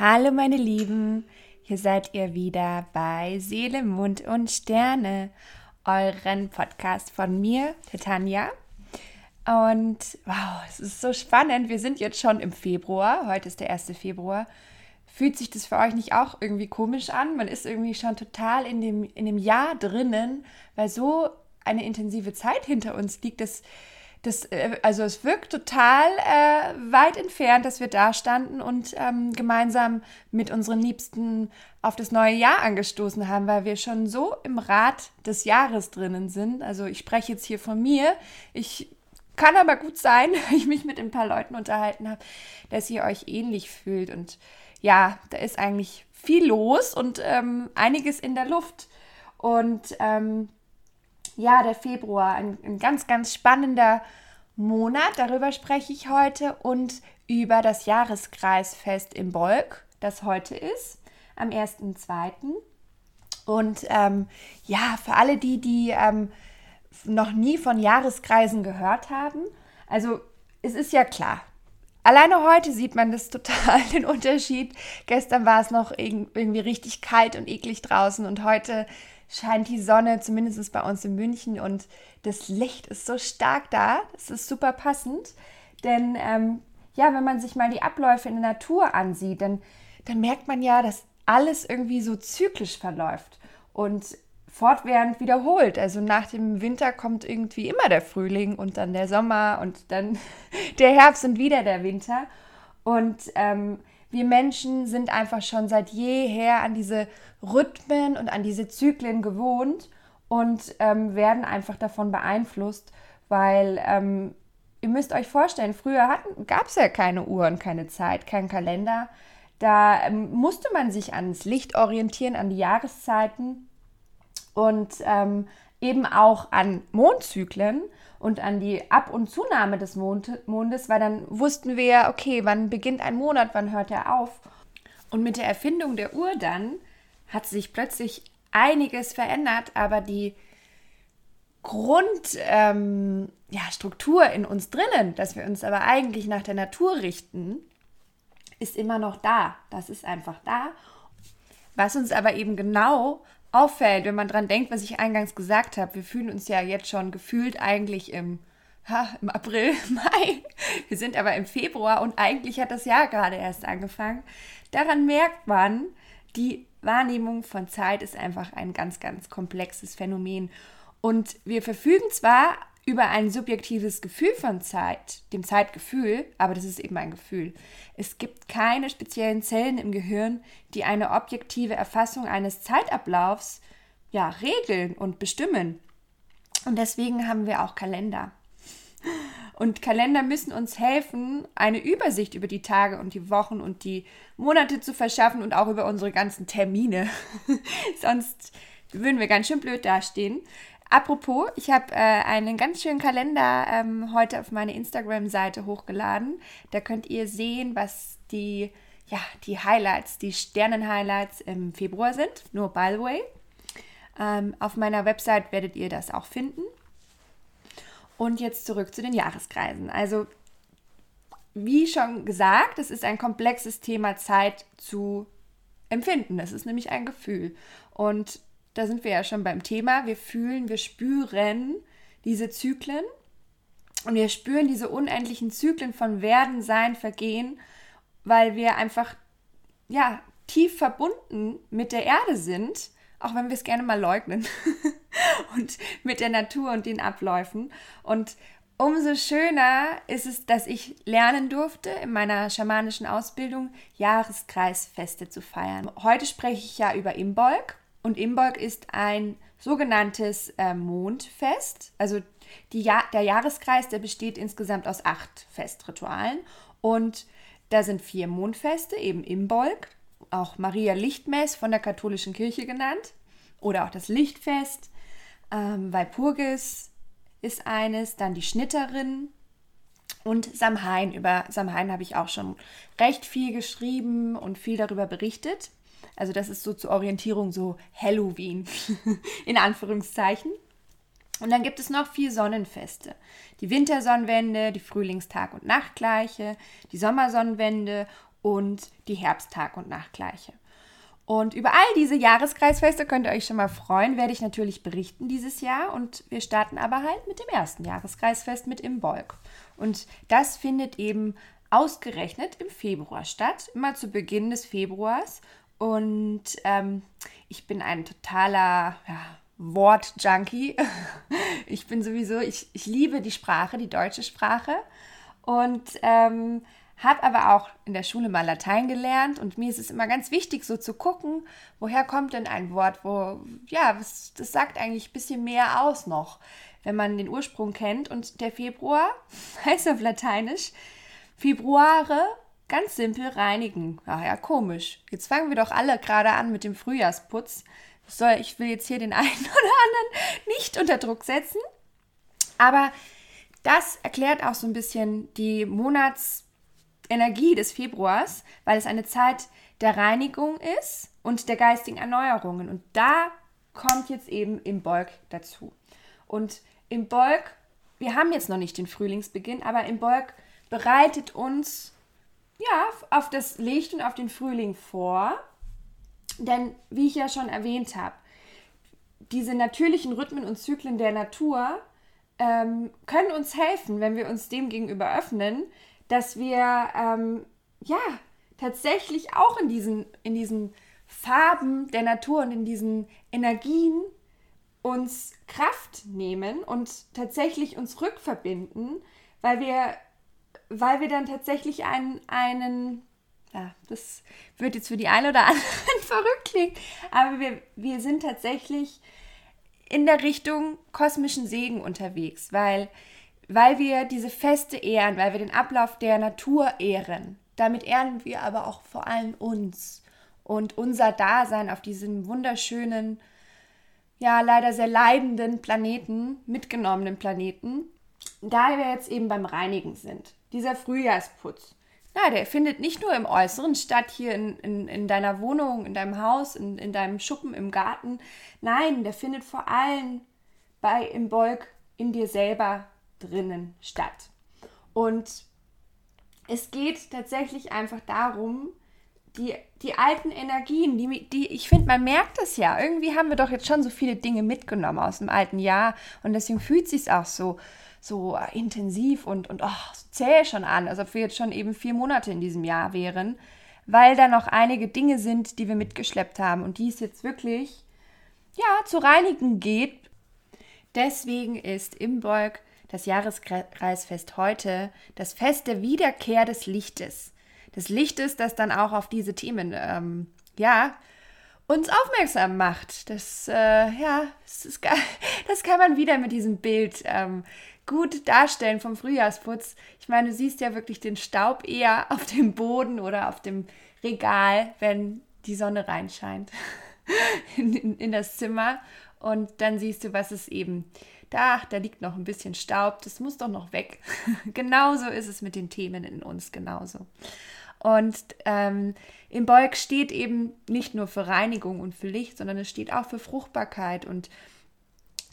Hallo meine Lieben, hier seid ihr wieder bei Seele, Mund und Sterne, euren Podcast von mir, der. Und wow, es ist so spannend. Wir sind jetzt schon im Februar. Heute ist der 1. Februar. Fühlt sich das für euch nicht auch irgendwie komisch an? Man ist irgendwie schon total in dem, in dem Jahr drinnen, weil so eine intensive Zeit hinter uns liegt, dass das, äh, also es wirkt total äh, weit entfernt, dass wir da standen und ähm, gemeinsam mit unseren Liebsten auf das neue Jahr angestoßen haben, weil wir schon so im Rad des Jahres drinnen sind. Also ich spreche jetzt hier von mir. Ich kann aber gut sein, ich mich mit ein paar Leuten unterhalten habe, dass ihr euch ähnlich fühlt. Und ja, da ist eigentlich viel los und ähm, einiges in der Luft. Und ähm, ja, der Februar, ein, ein ganz, ganz spannender Monat. Darüber spreche ich heute und über das Jahreskreisfest im Bolk, das heute ist, am 1.2. Und ähm, ja, für alle die, die ähm, noch nie von Jahreskreisen gehört haben, also es ist ja klar, Alleine heute sieht man das total, den Unterschied. Gestern war es noch irgendwie richtig kalt und eklig draußen und heute scheint die Sonne, zumindest bei uns in München, und das Licht ist so stark da. Das ist super passend. Denn ähm, ja, wenn man sich mal die Abläufe in der Natur ansieht, dann, dann merkt man ja, dass alles irgendwie so zyklisch verläuft und fortwährend wiederholt. Also nach dem Winter kommt irgendwie immer der Frühling und dann der Sommer und dann der Herbst und wieder der Winter. Und ähm, wir Menschen sind einfach schon seit jeher an diese Rhythmen und an diese Zyklen gewohnt und ähm, werden einfach davon beeinflusst, weil ähm, ihr müsst euch vorstellen, früher gab es ja keine Uhren, keine Zeit, kein Kalender. Da ähm, musste man sich ans Licht orientieren, an die Jahreszeiten und ähm, eben auch an Mondzyklen und an die Ab- und Zunahme des Mond Mondes, weil dann wussten wir, okay, wann beginnt ein Monat, wann hört er auf. Und mit der Erfindung der Uhr dann hat sich plötzlich einiges verändert, aber die Grundstruktur ähm, ja, in uns drinnen, dass wir uns aber eigentlich nach der Natur richten, ist immer noch da. Das ist einfach da. Was uns aber eben genau auffällt, wenn man dran denkt, was ich eingangs gesagt habe, wir fühlen uns ja jetzt schon gefühlt eigentlich im, ha, im April, Mai. Wir sind aber im Februar und eigentlich hat das Jahr gerade erst angefangen. Daran merkt man, die Wahrnehmung von Zeit ist einfach ein ganz, ganz komplexes Phänomen. Und wir verfügen zwar über ein subjektives Gefühl von Zeit, dem Zeitgefühl, aber das ist eben ein Gefühl. Es gibt keine speziellen Zellen im Gehirn, die eine objektive Erfassung eines Zeitablaufs ja, regeln und bestimmen. Und deswegen haben wir auch Kalender. Und Kalender müssen uns helfen, eine Übersicht über die Tage und die Wochen und die Monate zu verschaffen und auch über unsere ganzen Termine. Sonst würden wir ganz schön blöd dastehen. Apropos, ich habe äh, einen ganz schönen Kalender ähm, heute auf meine Instagram-Seite hochgeladen. Da könnt ihr sehen, was die, ja, die Highlights, die Sternen-Highlights im Februar sind. Nur by the way. Ähm, auf meiner Website werdet ihr das auch finden. Und jetzt zurück zu den Jahreskreisen. Also, wie schon gesagt, es ist ein komplexes Thema, Zeit zu empfinden. Das ist nämlich ein Gefühl. Und da sind wir ja schon beim Thema. Wir fühlen, wir spüren diese Zyklen und wir spüren diese unendlichen Zyklen von Werden, Sein, Vergehen, weil wir einfach ja tief verbunden mit der Erde sind, auch wenn wir es gerne mal leugnen und mit der Natur und den Abläufen. Und umso schöner ist es, dass ich lernen durfte, in meiner schamanischen Ausbildung Jahreskreisfeste zu feiern. Heute spreche ich ja über Imbolg und Imbolg ist ein sogenanntes äh, Mondfest. Also ja der Jahreskreis, der besteht insgesamt aus acht Festritualen. Und da sind vier Mondfeste, eben Imbolg, auch Maria Lichtmess von der katholischen Kirche genannt. Oder auch das Lichtfest. Ähm, Walpurgis ist eines, dann die Schnitterin und Samhain. Über Samhain habe ich auch schon recht viel geschrieben und viel darüber berichtet. Also das ist so zur Orientierung so Halloween in Anführungszeichen. Und dann gibt es noch vier Sonnenfeste. Die Wintersonnenwende, die Frühlingstag- und Nachtgleiche, die Sommersonnenwende und die Herbsttag- und Nachtgleiche. Und über all diese Jahreskreisfeste könnt ihr euch schon mal freuen, werde ich natürlich berichten dieses Jahr. Und wir starten aber halt mit dem ersten Jahreskreisfest mit Imbolg. Und das findet eben ausgerechnet im Februar statt, immer zu Beginn des Februars. Und ähm, ich bin ein totaler ja, Wort-Junkie. Ich bin sowieso, ich, ich liebe die Sprache, die deutsche Sprache. Und ähm, habe aber auch in der Schule mal Latein gelernt und mir ist es immer ganz wichtig, so zu gucken, woher kommt denn ein Wort, wo, ja, das, das sagt eigentlich ein bisschen mehr aus noch, wenn man den Ursprung kennt. Und der Februar heißt auf Lateinisch Februare, ganz simpel reinigen. Ja, ja, komisch. Jetzt fangen wir doch alle gerade an mit dem Frühjahrsputz. Soll, ich will jetzt hier den einen oder anderen nicht unter Druck setzen. Aber das erklärt auch so ein bisschen die Monats- Energie des Februars, weil es eine Zeit der Reinigung ist und der geistigen Erneuerungen. Und da kommt jetzt eben im Bolk dazu. Und im Bolk, wir haben jetzt noch nicht den Frühlingsbeginn, aber im Bolk bereitet uns ja auf das Licht und auf den Frühling vor. Denn wie ich ja schon erwähnt habe, diese natürlichen Rhythmen und Zyklen der Natur ähm, können uns helfen, wenn wir uns dem gegenüber öffnen, dass wir ähm, ja tatsächlich auch in diesen, in diesen Farben der Natur und in diesen Energien uns Kraft nehmen und tatsächlich uns rückverbinden, weil wir, weil wir dann tatsächlich einen, einen ja, das wird jetzt für die einen oder anderen verrückt klingen, aber wir, wir sind tatsächlich in der Richtung kosmischen Segen unterwegs, weil weil wir diese Feste ehren, weil wir den Ablauf der Natur ehren. Damit ehren wir aber auch vor allem uns und unser Dasein auf diesem wunderschönen, ja leider sehr leidenden Planeten, mitgenommenen Planeten. Da wir jetzt eben beim Reinigen sind. Dieser Frühjahrsputz. Ja, der findet nicht nur im Äußeren statt, hier in, in, in deiner Wohnung, in deinem Haus, in, in deinem Schuppen, im Garten. Nein, der findet vor allem bei im Bolk in dir selber drinnen statt. Und es geht tatsächlich einfach darum, die, die alten Energien, die, die ich finde, man merkt es ja. Irgendwie haben wir doch jetzt schon so viele Dinge mitgenommen aus dem alten Jahr und deswegen fühlt sich auch so, so intensiv und, und oh, so zäh schon an, als ob wir jetzt schon eben vier Monate in diesem Jahr wären, weil da noch einige Dinge sind, die wir mitgeschleppt haben und die es jetzt wirklich ja, zu reinigen geht. Deswegen ist Imbolg das Jahreskreisfest heute, das Fest der Wiederkehr des Lichtes. Des Lichtes, das dann auch auf diese Themen, ähm, ja, uns aufmerksam macht. Das, äh, ja, das, ist, das kann man wieder mit diesem Bild ähm, gut darstellen vom Frühjahrsputz. Ich meine, du siehst ja wirklich den Staub eher auf dem Boden oder auf dem Regal, wenn die Sonne reinscheint in, in, in das Zimmer. Und dann siehst du, was es eben da, da liegt noch ein bisschen Staub, das muss doch noch weg. genauso ist es mit den Themen in uns, genauso. Und ähm, im Bolk steht eben nicht nur für Reinigung und für Licht, sondern es steht auch für Fruchtbarkeit und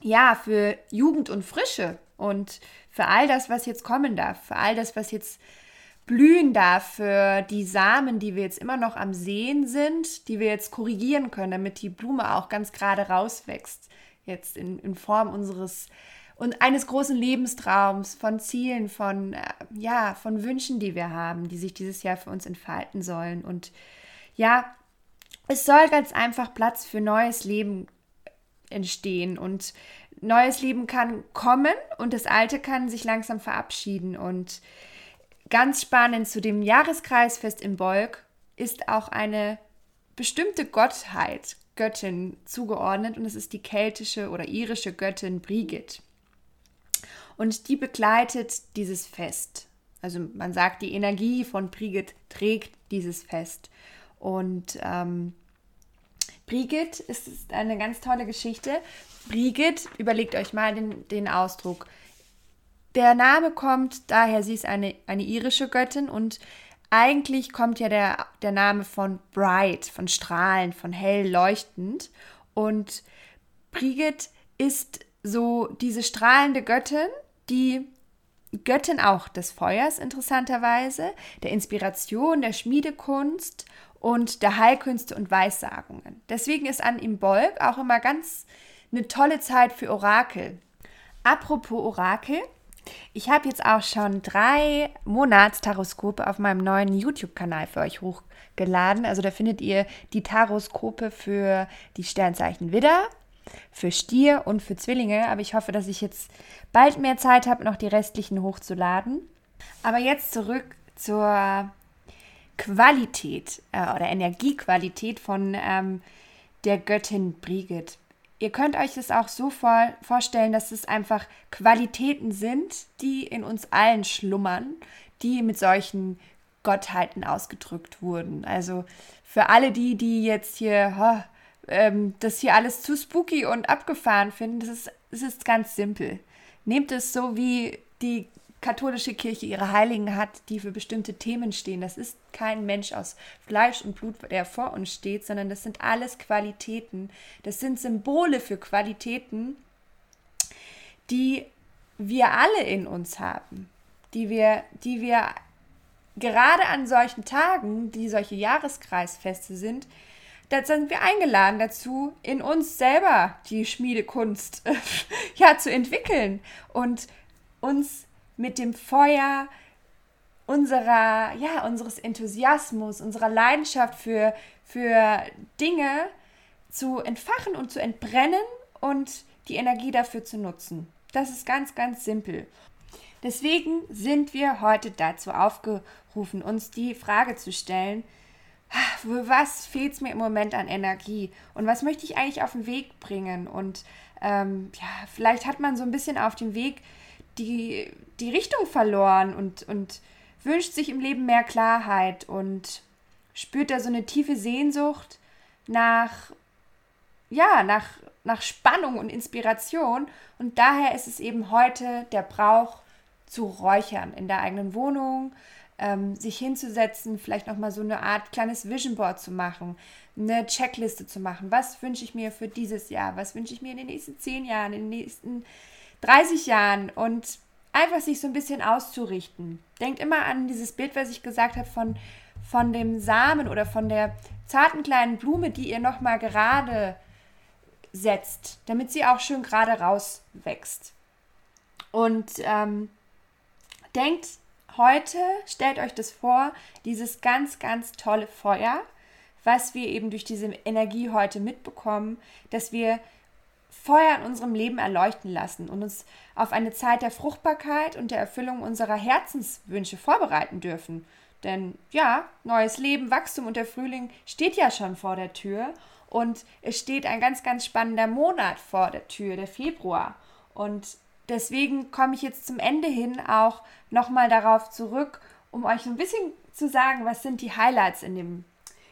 ja, für Jugend und Frische und für all das, was jetzt kommen darf, für all das, was jetzt blühen darf, für die Samen, die wir jetzt immer noch am Sehen sind, die wir jetzt korrigieren können, damit die Blume auch ganz gerade rauswächst jetzt in, in Form unseres und eines großen Lebenstraums, von Zielen, von, äh, ja, von Wünschen, die wir haben, die sich dieses Jahr für uns entfalten sollen. Und ja, es soll ganz einfach Platz für neues Leben entstehen und neues Leben kann kommen und das alte kann sich langsam verabschieden. Und ganz spannend zu dem Jahreskreisfest im Bolk ist auch eine bestimmte Gottheit Göttin zugeordnet und es ist die keltische oder irische Göttin Brigid. Und die begleitet dieses Fest. Also man sagt, die Energie von Brigid trägt dieses Fest. Und ähm, Brigid ist, ist eine ganz tolle Geschichte. Brigid, überlegt euch mal den, den Ausdruck. Der Name kommt daher, sie ist eine, eine irische Göttin und eigentlich kommt ja der, der Name von bright, von strahlend, von hell leuchtend. Und Brigid ist so diese strahlende Göttin, die Göttin auch des Feuers interessanterweise, der Inspiration, der Schmiedekunst und der Heilkünste und Weissagungen. Deswegen ist an Imbolg auch immer ganz eine tolle Zeit für Orakel. Apropos Orakel, ich habe jetzt auch schon drei Monatstaroskope auf meinem neuen YouTube-Kanal für euch hochgeladen. Also da findet ihr die Taroskope für die Sternzeichen Widder, für Stier und für Zwillinge. Aber ich hoffe, dass ich jetzt bald mehr Zeit habe, noch die restlichen hochzuladen. Aber jetzt zurück zur Qualität äh, oder Energiequalität von ähm, der Göttin Brigitte. Ihr könnt euch das auch so vor, vorstellen, dass es einfach Qualitäten sind, die in uns allen schlummern, die mit solchen Gottheiten ausgedrückt wurden. Also für alle die, die jetzt hier oh, ähm, das hier alles zu spooky und abgefahren finden, das ist, das ist ganz simpel. Nehmt es so, wie die katholische Kirche ihre Heiligen hat, die für bestimmte Themen stehen. Das ist kein Mensch aus Fleisch und Blut, der vor uns steht, sondern das sind alles Qualitäten. Das sind Symbole für Qualitäten, die wir alle in uns haben, die wir, die wir gerade an solchen Tagen, die solche Jahreskreisfeste sind, da sind wir eingeladen dazu, in uns selber die Schmiedekunst ja, zu entwickeln und uns mit dem Feuer unserer, ja, unseres Enthusiasmus, unserer Leidenschaft für, für Dinge zu entfachen und zu entbrennen und die Energie dafür zu nutzen. Das ist ganz, ganz simpel. Deswegen sind wir heute dazu aufgerufen, uns die Frage zu stellen, für was fehlt es mir im Moment an Energie und was möchte ich eigentlich auf den Weg bringen? Und ähm, ja, vielleicht hat man so ein bisschen auf dem Weg die, die Richtung verloren und, und wünscht sich im Leben mehr Klarheit und spürt da so eine tiefe Sehnsucht nach, ja, nach, nach Spannung und Inspiration. Und daher ist es eben heute der Brauch zu räuchern in der eigenen Wohnung, ähm, sich hinzusetzen, vielleicht nochmal so eine Art kleines Vision Board zu machen, eine Checkliste zu machen. Was wünsche ich mir für dieses Jahr? Was wünsche ich mir in den nächsten zehn Jahren, in den nächsten 30 Jahren und einfach sich so ein bisschen auszurichten. Denkt immer an dieses Bild, was ich gesagt habe von, von dem Samen oder von der zarten kleinen Blume, die ihr nochmal gerade setzt, damit sie auch schön gerade rauswächst. Und ähm, denkt heute, stellt euch das vor, dieses ganz, ganz tolle Feuer, was wir eben durch diese Energie heute mitbekommen, dass wir Feuer in unserem Leben erleuchten lassen und uns auf eine Zeit der Fruchtbarkeit und der Erfüllung unserer Herzenswünsche vorbereiten dürfen. Denn ja, neues Leben, Wachstum und der Frühling steht ja schon vor der Tür und es steht ein ganz, ganz spannender Monat vor der Tür, der Februar. Und deswegen komme ich jetzt zum Ende hin auch nochmal darauf zurück, um euch ein bisschen zu sagen, was sind die Highlights in dem,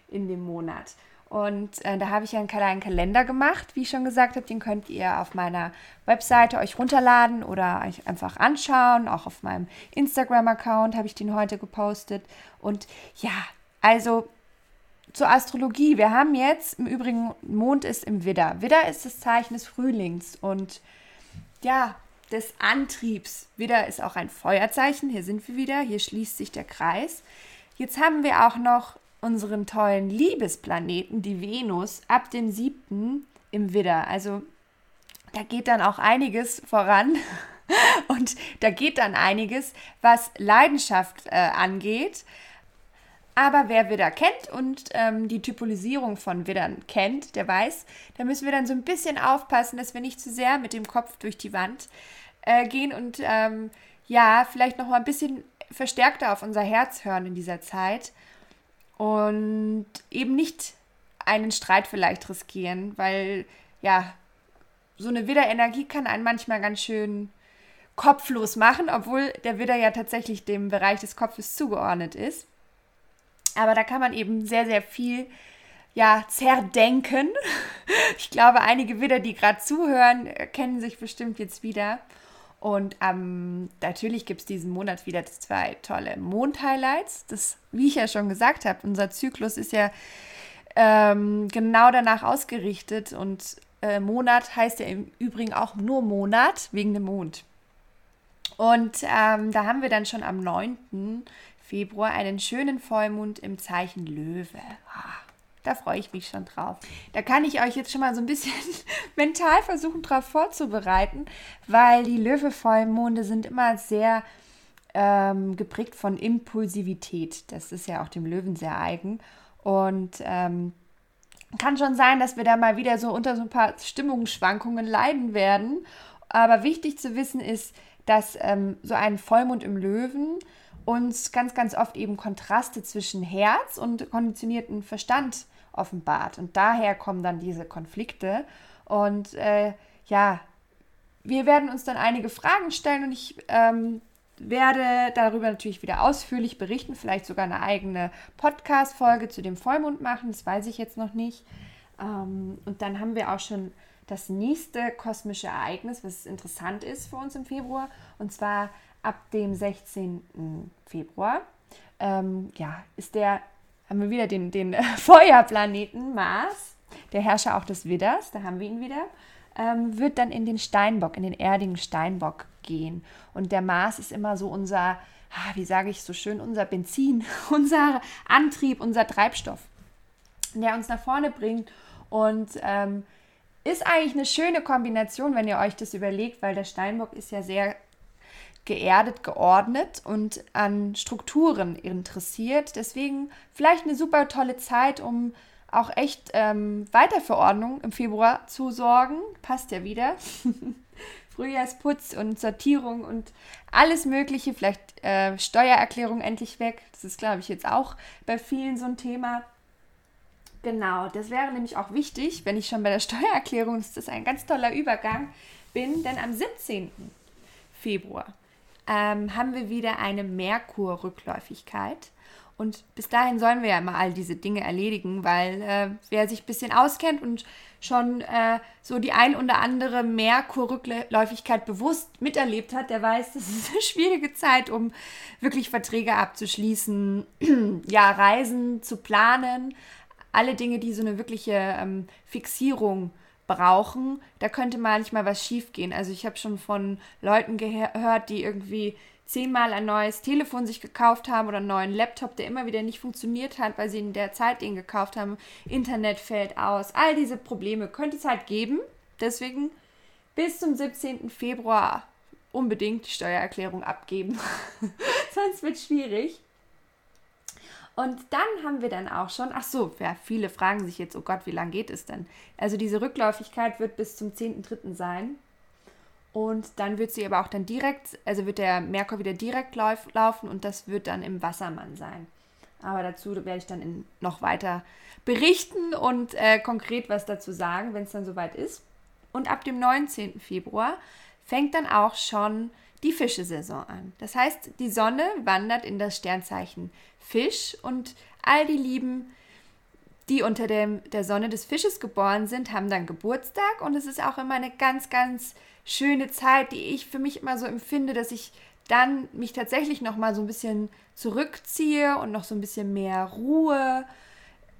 in dem Monat. Und äh, da habe ich einen kleinen Kalender gemacht, wie ich schon gesagt habe. Den könnt ihr auf meiner Webseite euch runterladen oder euch einfach anschauen. Auch auf meinem Instagram-Account habe ich den heute gepostet. Und ja, also zur Astrologie. Wir haben jetzt im Übrigen, Mond ist im Widder. Widder ist das Zeichen des Frühlings und ja, des Antriebs. Widder ist auch ein Feuerzeichen. Hier sind wir wieder. Hier schließt sich der Kreis. Jetzt haben wir auch noch unseren tollen Liebesplaneten, die Venus, ab dem 7. im Widder. Also da geht dann auch einiges voran und da geht dann einiges, was Leidenschaft äh, angeht. Aber wer Widder kennt und ähm, die Typolisierung von Widdern kennt, der weiß, da müssen wir dann so ein bisschen aufpassen, dass wir nicht zu sehr mit dem Kopf durch die Wand äh, gehen und ähm, ja, vielleicht noch mal ein bisschen verstärkter auf unser Herz hören in dieser Zeit und eben nicht einen Streit vielleicht riskieren, weil ja, so eine Widderenergie kann einen manchmal ganz schön kopflos machen, obwohl der Widder ja tatsächlich dem Bereich des Kopfes zugeordnet ist. Aber da kann man eben sehr, sehr viel ja, zerdenken. Ich glaube, einige Widder, die gerade zuhören, kennen sich bestimmt jetzt wieder. Und ähm, natürlich gibt es diesen Monat wieder zwei tolle Mond-Highlights. Das, wie ich ja schon gesagt habe, unser Zyklus ist ja ähm, genau danach ausgerichtet und äh, Monat heißt ja im Übrigen auch nur Monat wegen dem Mond. Und ähm, da haben wir dann schon am 9. Februar einen schönen Vollmond im Zeichen Löwe. Ah, da freue ich mich schon drauf. Da kann ich euch jetzt schon mal so ein bisschen mental versuchen, darauf vorzubereiten, weil die Löwe-Vollmonde sind immer sehr ähm, geprägt von Impulsivität. Das ist ja auch dem Löwen sehr eigen. Und ähm, kann schon sein, dass wir da mal wieder so unter so ein paar Stimmungsschwankungen leiden werden. Aber wichtig zu wissen ist, dass ähm, so ein Vollmond im Löwen uns ganz, ganz oft eben Kontraste zwischen Herz und konditionierten Verstand offenbart. Und daher kommen dann diese Konflikte. Und äh, ja, wir werden uns dann einige Fragen stellen und ich ähm, werde darüber natürlich wieder ausführlich berichten, vielleicht sogar eine eigene Podcast-Folge zu dem Vollmond machen, das weiß ich jetzt noch nicht. Ähm, und dann haben wir auch schon das nächste kosmische Ereignis, was interessant ist für uns im Februar, und zwar ab dem 16. Februar. Ähm, ja, ist der, haben wir wieder den, den Feuerplaneten Mars, der Herrscher auch des Widders, da haben wir ihn wieder, ähm, wird dann in den Steinbock, in den erdigen Steinbock gehen. Und der Mars ist immer so unser, wie sage ich so schön, unser Benzin, unser Antrieb, unser Treibstoff, der uns nach vorne bringt. Und ähm, ist eigentlich eine schöne Kombination, wenn ihr euch das überlegt, weil der Steinbock ist ja sehr geerdet, geordnet und an Strukturen interessiert. Deswegen vielleicht eine super tolle Zeit, um auch echt ähm, Weiterverordnung im Februar zu sorgen. Passt ja wieder. Frühjahrsputz und Sortierung und alles Mögliche, vielleicht äh, Steuererklärung endlich weg. Das ist, glaube ich, jetzt auch bei vielen so ein Thema. Genau, das wäre nämlich auch wichtig, wenn ich schon bei der Steuererklärung, das ist ein ganz toller Übergang, bin, denn am 17. Februar ähm, haben wir wieder eine Merkur-Rückläufigkeit. Und bis dahin sollen wir ja immer all diese Dinge erledigen, weil äh, wer sich ein bisschen auskennt und schon äh, so die ein oder andere Merkur-Rückläufigkeit bewusst miterlebt hat, der weiß, das ist eine schwierige Zeit, um wirklich Verträge abzuschließen, ja, Reisen zu planen, alle Dinge, die so eine wirkliche ähm, Fixierung brauchen, da könnte manchmal was schiefgehen. Also ich habe schon von Leuten gehört, die irgendwie zehnmal ein neues Telefon sich gekauft haben oder einen neuen Laptop, der immer wieder nicht funktioniert hat, weil sie in der Zeit den gekauft haben. Internet fällt aus. All diese Probleme könnte es halt geben. Deswegen bis zum 17. Februar unbedingt die Steuererklärung abgeben. Sonst wird es schwierig. Und dann haben wir dann auch schon, ach so, ja, viele fragen sich jetzt, oh Gott, wie lange geht es denn? Also diese Rückläufigkeit wird bis zum 10.3. sein. Und dann wird sie aber auch dann direkt, also wird der Merkur wieder direkt lauf, laufen und das wird dann im Wassermann sein. Aber dazu werde ich dann in, noch weiter berichten und äh, konkret was dazu sagen, wenn es dann soweit ist. Und ab dem 19. Februar fängt dann auch schon die Fischesaison an. Das heißt, die Sonne wandert in das Sternzeichen Fisch und all die Lieben, die unter dem, der Sonne des Fisches geboren sind, haben dann Geburtstag und es ist auch immer eine ganz, ganz schöne Zeit, die ich für mich immer so empfinde, dass ich dann mich tatsächlich noch mal so ein bisschen zurückziehe und noch so ein bisschen mehr Ruhe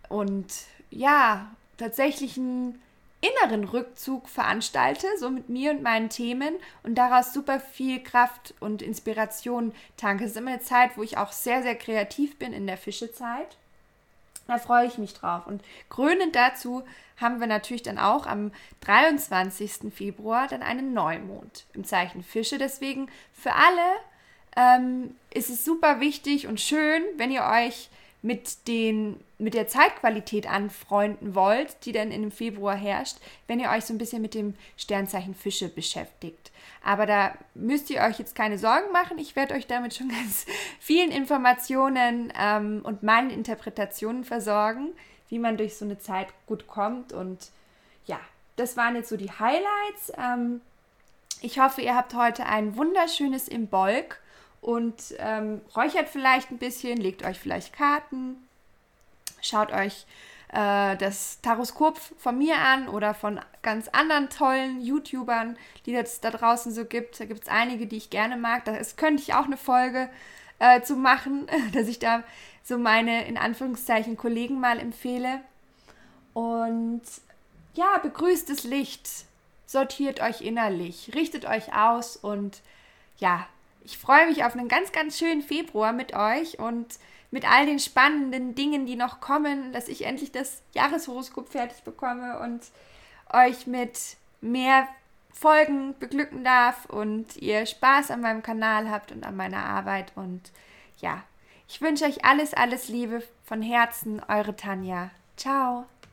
und ja, tatsächlich einen inneren Rückzug veranstalte, so mit mir und meinen Themen und daraus super viel Kraft und Inspiration tanke. Es ist immer eine Zeit, wo ich auch sehr, sehr kreativ bin in der Fischezeit. Da freue ich mich drauf. Und krönend dazu haben wir natürlich dann auch am 23. Februar dann einen Neumond im Zeichen Fische. Deswegen für alle ähm, ist es super wichtig und schön, wenn ihr euch mit, den, mit der Zeitqualität anfreunden wollt, die dann im Februar herrscht, wenn ihr euch so ein bisschen mit dem Sternzeichen Fische beschäftigt. Aber da müsst ihr euch jetzt keine Sorgen machen. Ich werde euch damit schon ganz vielen Informationen ähm, und meinen Interpretationen versorgen, wie man durch so eine Zeit gut kommt. Und ja, das waren jetzt so die Highlights. Ähm, ich hoffe, ihr habt heute ein wunderschönes Imbolg und ähm, räuchert vielleicht ein bisschen, legt euch vielleicht Karten, schaut euch äh, das Taroskop von mir an oder von ganz anderen tollen YouTubern, die es da draußen so gibt. Da gibt es einige, die ich gerne mag. Da könnte ich auch eine Folge äh, zu machen, dass ich da so meine in Anführungszeichen Kollegen mal empfehle. Und ja, begrüßt das Licht, sortiert euch innerlich, richtet euch aus und ja, ich freue mich auf einen ganz, ganz schönen Februar mit euch und mit all den spannenden Dingen, die noch kommen, dass ich endlich das Jahreshoroskop fertig bekomme und euch mit mehr Folgen beglücken darf und ihr Spaß an meinem Kanal habt und an meiner Arbeit. Und ja, ich wünsche euch alles, alles Liebe von Herzen, eure Tanja. Ciao.